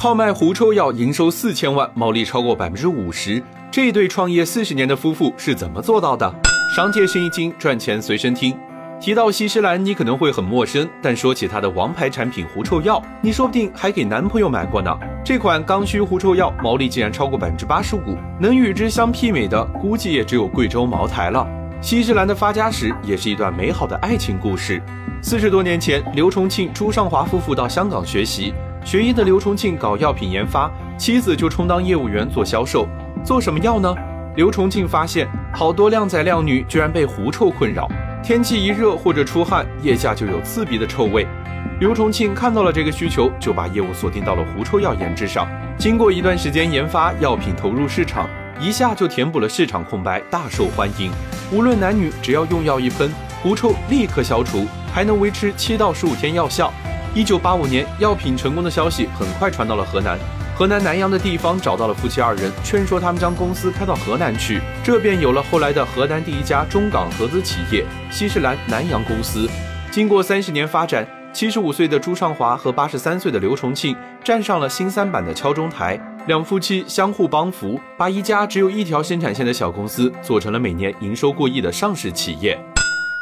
靠卖狐臭药营收四千万，毛利超过百分之五十。这对创业四十年的夫妇是怎么做到的？商界生意经，赚钱随身听。提到西施兰，你可能会很陌生，但说起它的王牌产品狐臭药，你说不定还给男朋友买过呢。这款刚需狐臭药毛利竟然超过百分之八十五，能与之相媲美的，估计也只有贵州茅台了。西施兰的发家史也是一段美好的爱情故事。四十多年前，刘重庆、朱尚华夫妇到香港学习，学医的刘重庆搞药品研发，妻子就充当业务员做销售。做什么药呢？刘重庆发现，好多靓仔靓女居然被狐臭困扰。天气一热或者出汗，腋下就有刺鼻的臭味。刘重庆看到了这个需求，就把业务锁定到了狐臭药研制上。经过一段时间研发，药品投入市场，一下就填补了市场空白，大受欢迎。无论男女，只要用药一喷，狐臭立刻消除，还能维持七到十五天药效。一九八五年，药品成功的消息很快传到了河南。河南南阳的地方找到了夫妻二人，劝说他们将公司开到河南去，这便有了后来的河南第一家中港合资企业西施兰南阳公司。经过三十年发展，七十五岁的朱尚华和八十三岁的刘重庆站上了新三板的敲钟台，两夫妻相互帮扶，把一家只有一条生产线的小公司做成了每年营收过亿的上市企业。